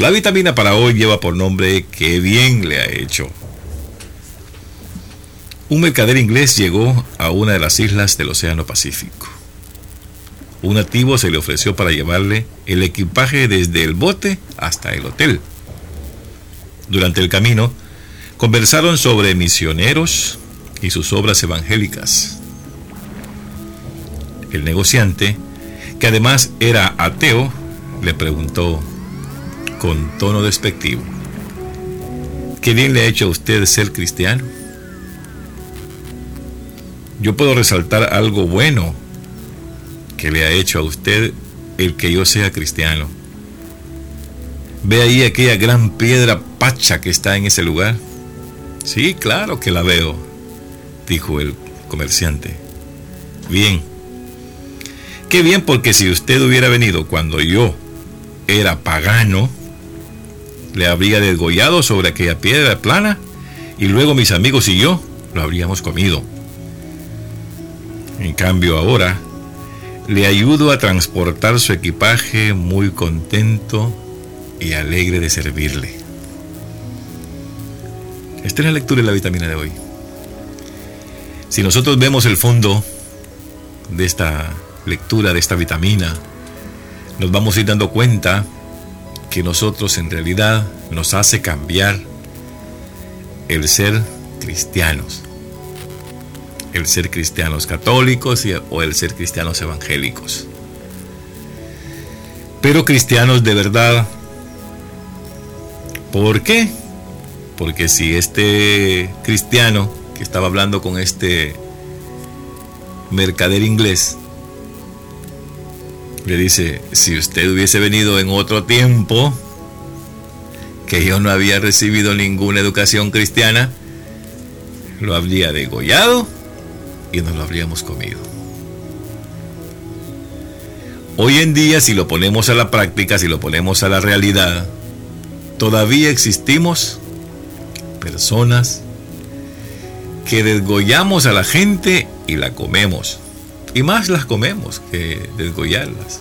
La vitamina para hoy lleva por nombre Qué bien le ha hecho. Un mercader inglés llegó a una de las islas del Océano Pacífico. Un nativo se le ofreció para llevarle el equipaje desde el bote hasta el hotel. Durante el camino, conversaron sobre misioneros y sus obras evangélicas. El negociante, que además era ateo, le preguntó con tono despectivo, ¿qué bien le ha hecho a usted ser cristiano? Yo puedo resaltar algo bueno que le ha hecho a usted el que yo sea cristiano. ¿Ve ahí aquella gran piedra pacha que está en ese lugar? Sí, claro que la veo, dijo el comerciante. Bien. Qué bien porque si usted hubiera venido cuando yo era pagano, le habría desgollado sobre aquella piedra plana y luego mis amigos y yo lo habríamos comido. En cambio ahora le ayudo a transportar su equipaje muy contento y alegre de servirle. Esta es la lectura de la vitamina de hoy. Si nosotros vemos el fondo de esta lectura, de esta vitamina, nos vamos a ir dando cuenta que nosotros en realidad nos hace cambiar el ser cristianos. El ser cristianos católicos o el ser cristianos evangélicos. Pero cristianos de verdad. ¿Por qué? Porque si este cristiano que estaba hablando con este mercader inglés le dice, si usted hubiese venido en otro tiempo, que yo no había recibido ninguna educación cristiana, lo habría degollado y nos lo habríamos comido. Hoy en día, si lo ponemos a la práctica, si lo ponemos a la realidad, todavía existimos personas que desgollamos a la gente y la comemos. Y más las comemos que desgollarlas.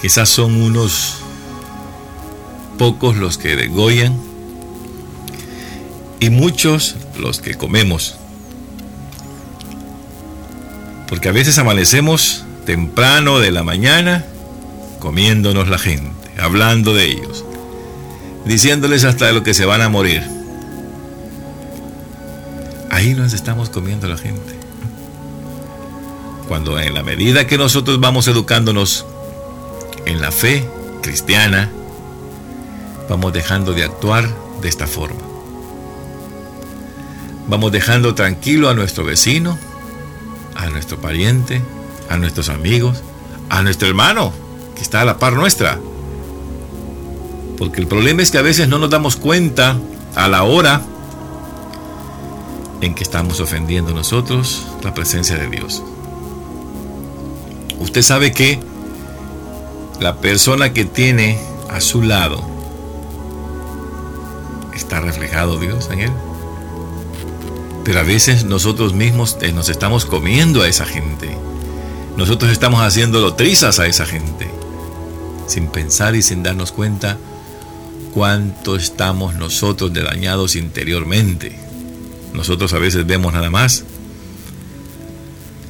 Quizás son unos pocos los que degollan y muchos los que comemos. Porque a veces amanecemos temprano de la mañana comiéndonos la gente, hablando de ellos, diciéndoles hasta de lo que se van a morir. Ahí nos estamos comiendo la gente. Cuando en la medida que nosotros vamos educándonos en la fe cristiana, vamos dejando de actuar de esta forma. Vamos dejando tranquilo a nuestro vecino, a nuestro pariente, a nuestros amigos, a nuestro hermano que está a la par nuestra. Porque el problema es que a veces no nos damos cuenta a la hora en que estamos ofendiendo nosotros la presencia de Dios. Usted sabe que la persona que tiene a su lado está reflejado Dios en él. Pero a veces nosotros mismos eh, nos estamos comiendo a esa gente. Nosotros estamos haciéndolo trizas a esa gente. Sin pensar y sin darnos cuenta cuánto estamos nosotros de dañados interiormente. Nosotros a veces vemos nada más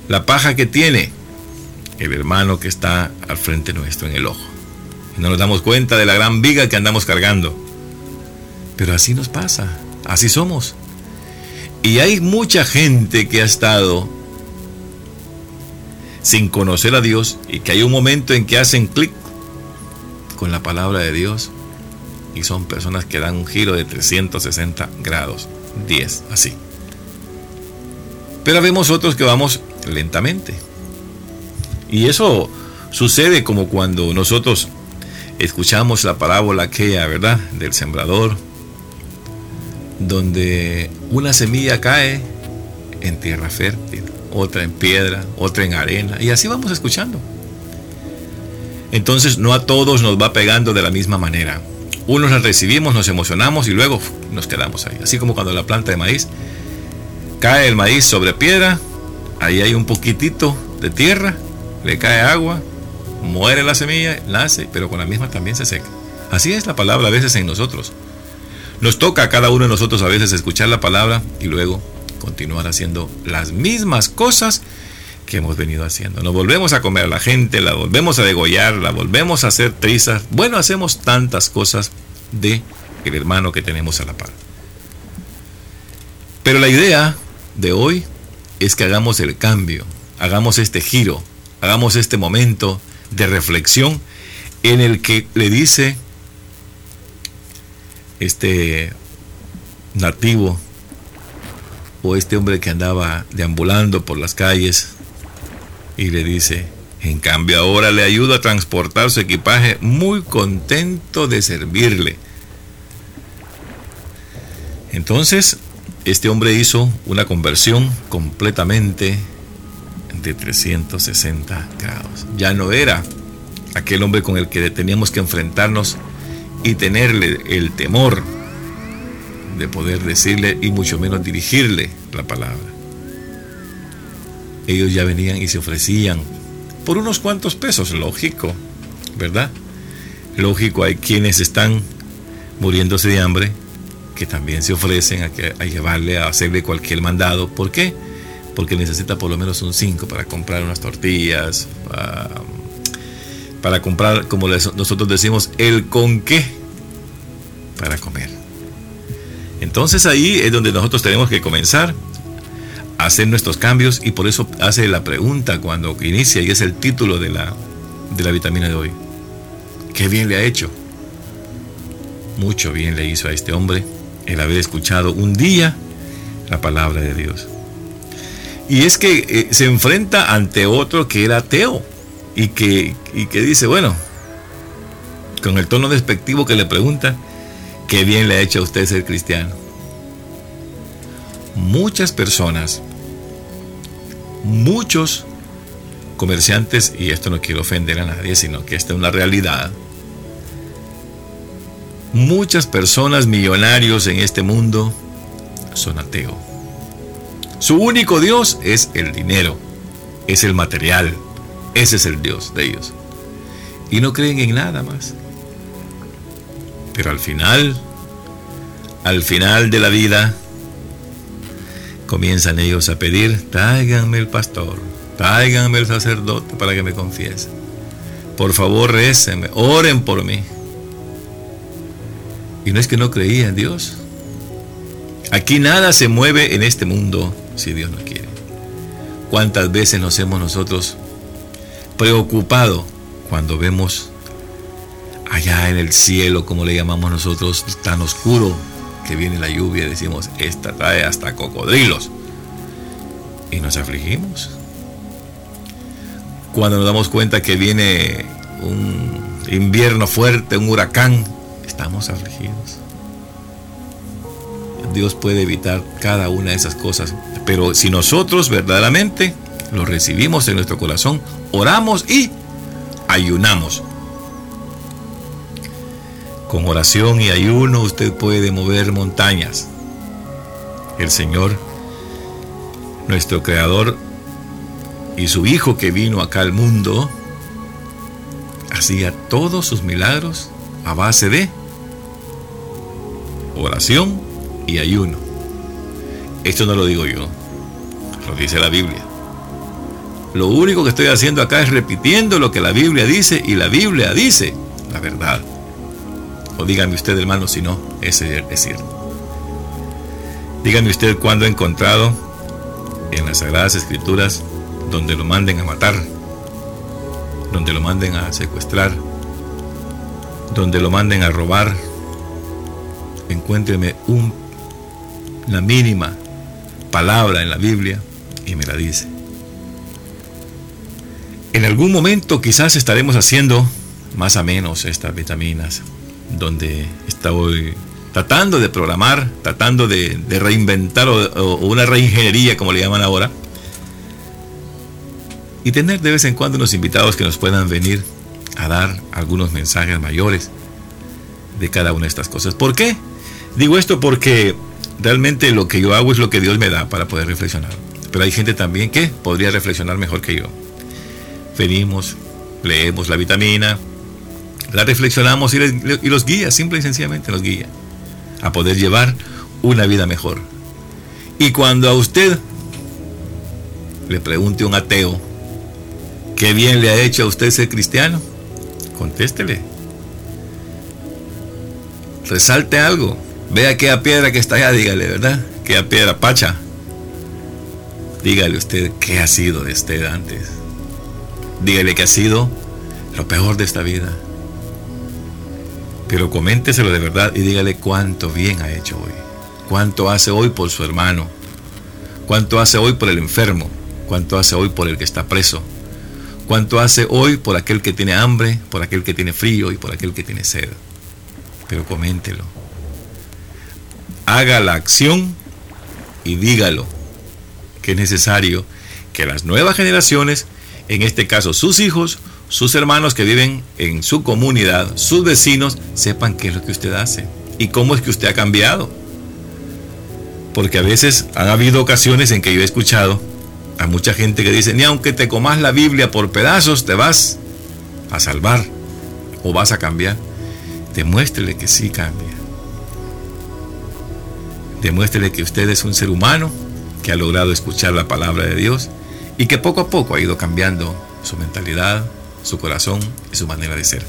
la paja que tiene el hermano que está al frente nuestro en el ojo. Y no nos damos cuenta de la gran viga que andamos cargando. Pero así nos pasa, así somos. Y hay mucha gente que ha estado sin conocer a Dios y que hay un momento en que hacen clic con la palabra de Dios y son personas que dan un giro de 360 grados, 10, así. Pero vemos otros que vamos lentamente. Y eso sucede como cuando nosotros escuchamos la parábola aquella, ¿verdad? Del sembrador, donde una semilla cae en tierra fértil, otra en piedra, otra en arena, y así vamos escuchando. Entonces no a todos nos va pegando de la misma manera. Unos la recibimos, nos emocionamos y luego nos quedamos ahí. Así como cuando la planta de maíz cae el maíz sobre piedra, ahí hay un poquitito de tierra, le cae agua, muere la semilla, nace, pero con la misma también se seca. Así es la palabra a veces en nosotros. Nos toca a cada uno de nosotros a veces escuchar la palabra y luego continuar haciendo las mismas cosas que hemos venido haciendo. Nos volvemos a comer a la gente, la volvemos a degollar, la volvemos a hacer trizas. Bueno, hacemos tantas cosas de el hermano que tenemos a la par. Pero la idea de hoy es que hagamos el cambio, hagamos este giro, hagamos este momento de reflexión en el que le dice este nativo o este hombre que andaba deambulando por las calles y le dice, en cambio ahora le ayudo a transportar su equipaje muy contento de servirle. Entonces, este hombre hizo una conversión completamente de 360 grados. Ya no era aquel hombre con el que teníamos que enfrentarnos y tenerle el temor de poder decirle y mucho menos dirigirle la palabra. Ellos ya venían y se ofrecían por unos cuantos pesos, lógico, ¿verdad? Lógico, hay quienes están muriéndose de hambre que también se ofrecen a, llevarle, a hacerle cualquier mandado. ¿Por qué? Porque necesita por lo menos un 5 para comprar unas tortillas, para, comprar, como nosotros decimos, el con qué para comer. Entonces ahí es donde nosotros tenemos que comenzar a hacer nuestros cambios y por eso hace la pregunta cuando inicia y es el título de la, de la vitamina de hoy. ¿Qué bien le ha hecho? Mucho bien le hizo a este hombre el haber escuchado un día la palabra de Dios. Y es que eh, se enfrenta ante otro que era ateo y que, y que dice, bueno, con el tono despectivo que le pregunta, qué bien le ha hecho a usted ser cristiano. Muchas personas, muchos comerciantes, y esto no quiero ofender a nadie, sino que esta es una realidad, muchas personas millonarios en este mundo son ateos. Su único Dios es el dinero, es el material, ese es el Dios de ellos. Y no creen en nada más. Pero al final, al final de la vida, comienzan ellos a pedir, tráiganme el pastor, tráiganme el sacerdote para que me confiese. Por favor, récenme, oren por mí. Y no es que no creía en Dios. Aquí nada se mueve en este mundo si Dios no quiere. ¿Cuántas veces nos hemos nosotros preocupado cuando vemos allá en el cielo, como le llamamos nosotros, tan oscuro que viene la lluvia, decimos, esta trae hasta cocodrilos. Y nos afligimos. Cuando nos damos cuenta que viene un invierno fuerte, un huracán, estamos afligidos. Dios puede evitar cada una de esas cosas, pero si nosotros verdaderamente lo recibimos en nuestro corazón, oramos y ayunamos. Con oración y ayuno usted puede mover montañas. El Señor, nuestro Creador y su Hijo que vino acá al mundo, hacía todos sus milagros a base de oración y ayuno. Esto no lo digo yo, lo dice la Biblia. Lo único que estoy haciendo acá es repitiendo lo que la Biblia dice y la Biblia dice la verdad. O dígame usted, hermano, si no, ese es cierto. Dígame usted cuándo ha encontrado en las Sagradas Escrituras donde lo manden a matar, donde lo manden a secuestrar, donde lo manden a robar, encuéntreme un, una mínima palabra en la Biblia y me la dice. En algún momento quizás estaremos haciendo más o menos estas vitaminas, donde estoy tratando de programar, tratando de, reinventar o, una reingeniería, como le llaman ahora, y tener de vez en cuando unos invitados que nos puedan venir a dar algunos mensajes mayores de cada una de estas cosas. ¿Por qué? Digo esto porque realmente lo que yo hago es lo que Dios me da para poder reflexionar. Pero hay gente también que podría reflexionar mejor que yo. Venimos, leemos la vitamina, la reflexionamos y, y los guía, simple y sencillamente los guía a poder llevar una vida mejor. Y cuando a usted le pregunte un ateo, ¿qué bien le ha hecho a usted ser cristiano? Contéstele. Resalte algo. Vea aquella piedra que está allá, dígale, ¿verdad? Aquella piedra pacha. Dígale usted qué ha sido de usted antes. Dígale que ha sido lo peor de esta vida. Pero coménteselo de verdad y dígale cuánto bien ha hecho hoy. Cuánto hace hoy por su hermano. Cuánto hace hoy por el enfermo. Cuánto hace hoy por el que está preso. Cuánto hace hoy por aquel que tiene hambre, por aquel que tiene frío y por aquel que tiene sed. Pero coméntelo. Haga la acción y dígalo que es necesario que las nuevas generaciones, en este caso sus hijos, sus hermanos que viven en su comunidad, sus vecinos, sepan qué es lo que usted hace y cómo es que usted ha cambiado. Porque a veces han habido ocasiones en que yo he escuchado a mucha gente que dice, ni aunque te comas la Biblia por pedazos, te vas a salvar o vas a cambiar. Demuéstrele que sí cambia. Demuéstrele que usted es un ser humano que ha logrado escuchar la palabra de Dios y que poco a poco ha ido cambiando su mentalidad, su corazón y su manera de ser.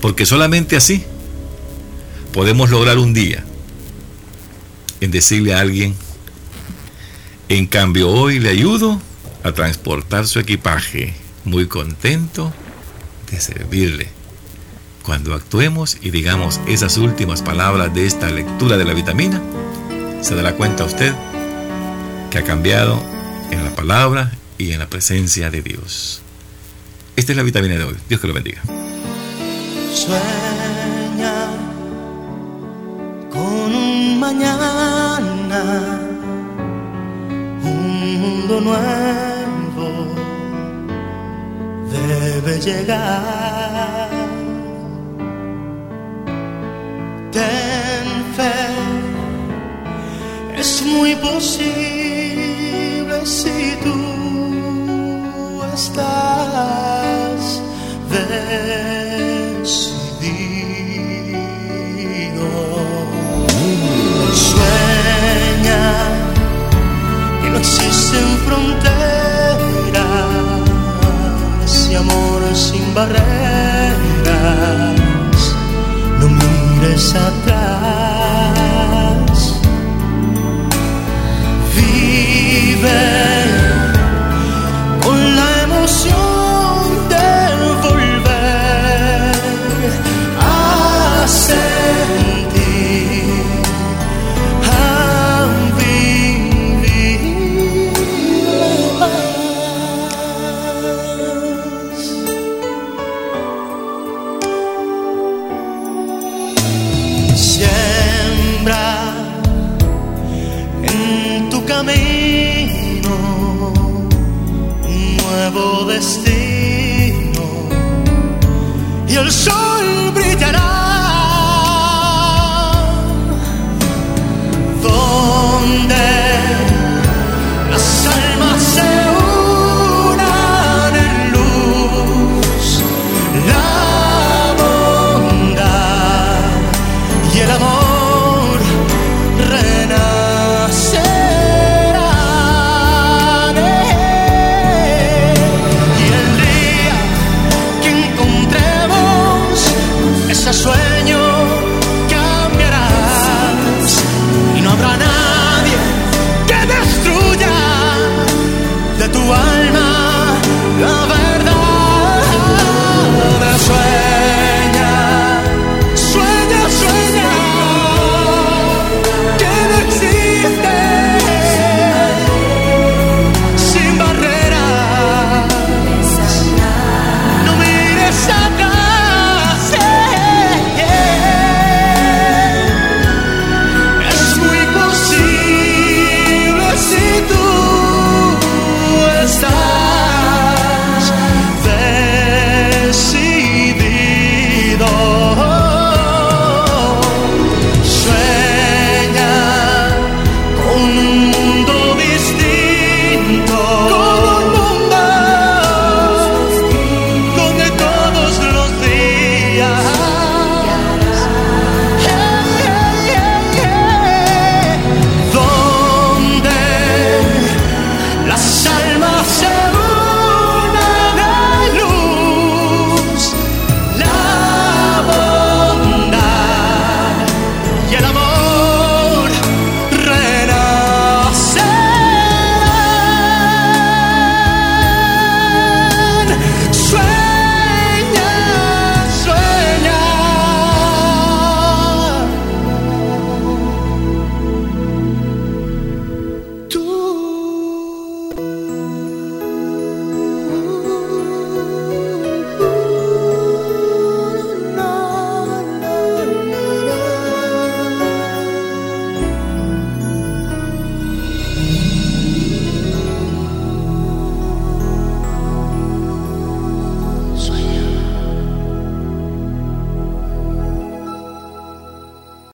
Porque solamente así podemos lograr un día en decirle a alguien, en cambio hoy le ayudo a transportar su equipaje, muy contento de servirle. Cuando actuemos y digamos esas últimas palabras de esta lectura de la vitamina, se dará cuenta usted que ha cambiado en la palabra y en la presencia de Dios. Esta es la vitamina de hoy. Dios que lo bendiga. Sueña con un mañana, un mundo nuevo debe llegar. Ten fe, muy posible si tú estás decidido. Sueña que no existen fronteras y amor sin barreras. No mires atrás.